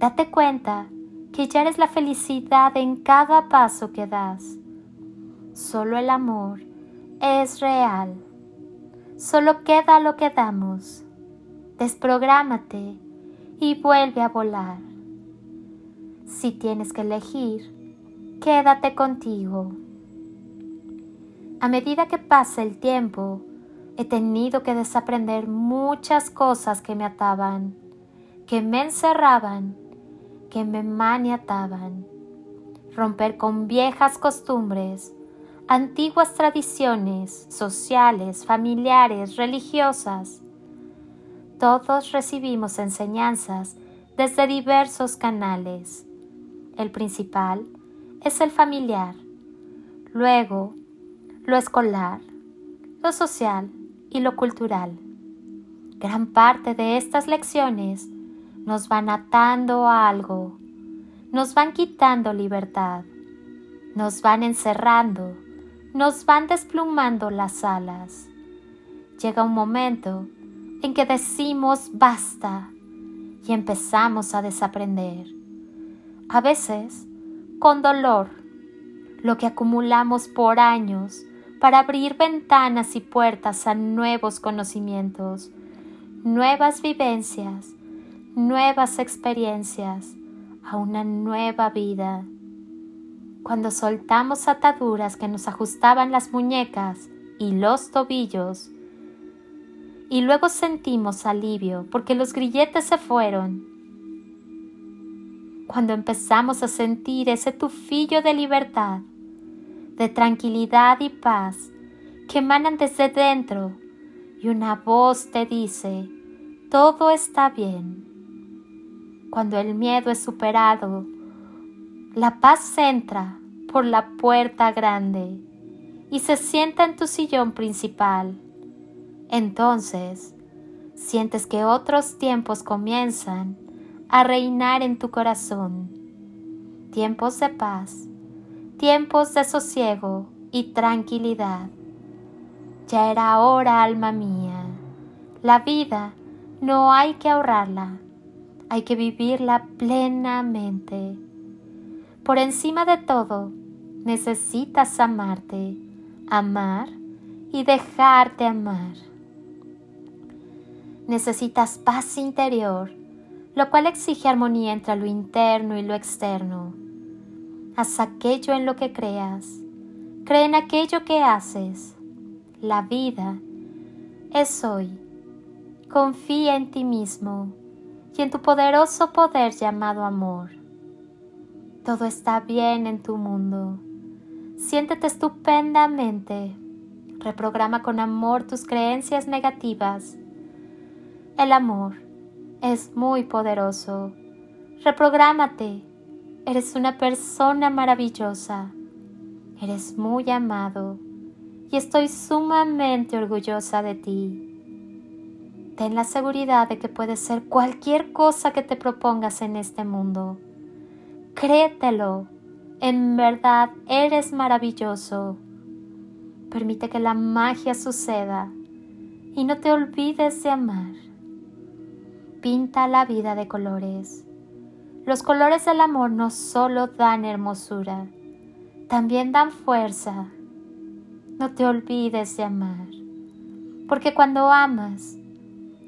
Date cuenta que ya eres la felicidad en cada paso que das. Solo el amor es real. Solo queda lo que damos. Desprográmate y vuelve a volar. Si tienes que elegir, quédate contigo. A medida que pasa el tiempo, he tenido que desaprender muchas cosas que me ataban, que me encerraban, que me maniataban. Romper con viejas costumbres, antiguas tradiciones sociales, familiares, religiosas. Todos recibimos enseñanzas desde diversos canales. El principal es el familiar. Luego, lo escolar, lo social y lo cultural. Gran parte de estas lecciones nos van atando a algo, nos van quitando libertad, nos van encerrando, nos van desplumando las alas. Llega un momento en que decimos basta y empezamos a desaprender. A veces, con dolor, lo que acumulamos por años para abrir ventanas y puertas a nuevos conocimientos, nuevas vivencias, nuevas experiencias, a una nueva vida. Cuando soltamos ataduras que nos ajustaban las muñecas y los tobillos, y luego sentimos alivio porque los grilletes se fueron. Cuando empezamos a sentir ese tufillo de libertad, de tranquilidad y paz que emanan desde dentro y una voz te dice, todo está bien. Cuando el miedo es superado, la paz entra por la puerta grande y se sienta en tu sillón principal. Entonces, sientes que otros tiempos comienzan a reinar en tu corazón, tiempos de paz, tiempos de sosiego y tranquilidad. Ya era hora, alma mía. La vida no hay que ahorrarla, hay que vivirla plenamente. Por encima de todo, necesitas amarte, amar y dejarte amar. Necesitas paz interior, lo cual exige armonía entre lo interno y lo externo Haz aquello en lo que creas. Cree en aquello que haces. La vida es hoy. Confía en ti mismo en tu poderoso poder llamado amor. Todo está bien en tu mundo. Siéntete estupendamente. Reprograma con amor tus creencias negativas. El amor es muy poderoso. Reprográmate Eres una persona maravillosa. Eres muy amado y estoy sumamente orgullosa de ti. Ten la seguridad de que puedes ser cualquier cosa que te propongas en este mundo. Créetelo, En verdad eres maravilloso. Permite que la magia suceda y no te olvides de amar. Pinta la vida de colores. Los colores del amor no solo dan hermosura, también dan fuerza. No te olvides de amar, porque cuando amas,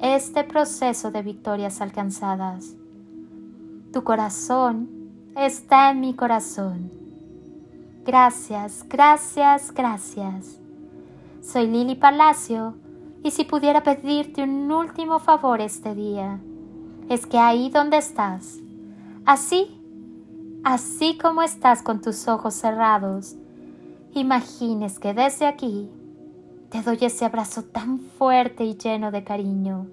este proceso de victorias alcanzadas. Tu corazón está en mi corazón. Gracias, gracias, gracias. Soy Lili Palacio y si pudiera pedirte un último favor este día, es que ahí donde estás, así, así como estás con tus ojos cerrados, imagines que desde aquí te doy ese abrazo tan fuerte y lleno de cariño.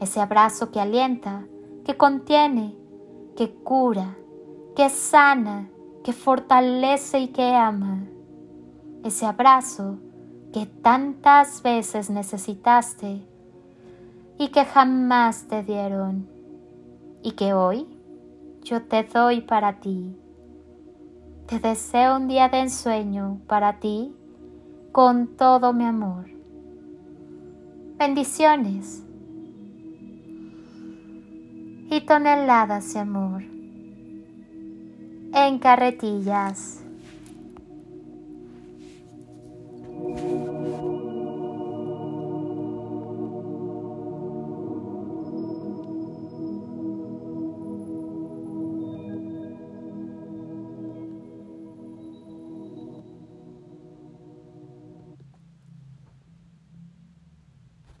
Ese abrazo que alienta, que contiene, que cura, que sana, que fortalece y que ama. Ese abrazo que tantas veces necesitaste y que jamás te dieron y que hoy yo te doy para ti. Te deseo un día de ensueño para ti con todo mi amor. Bendiciones y toneladas de amor en carretillas.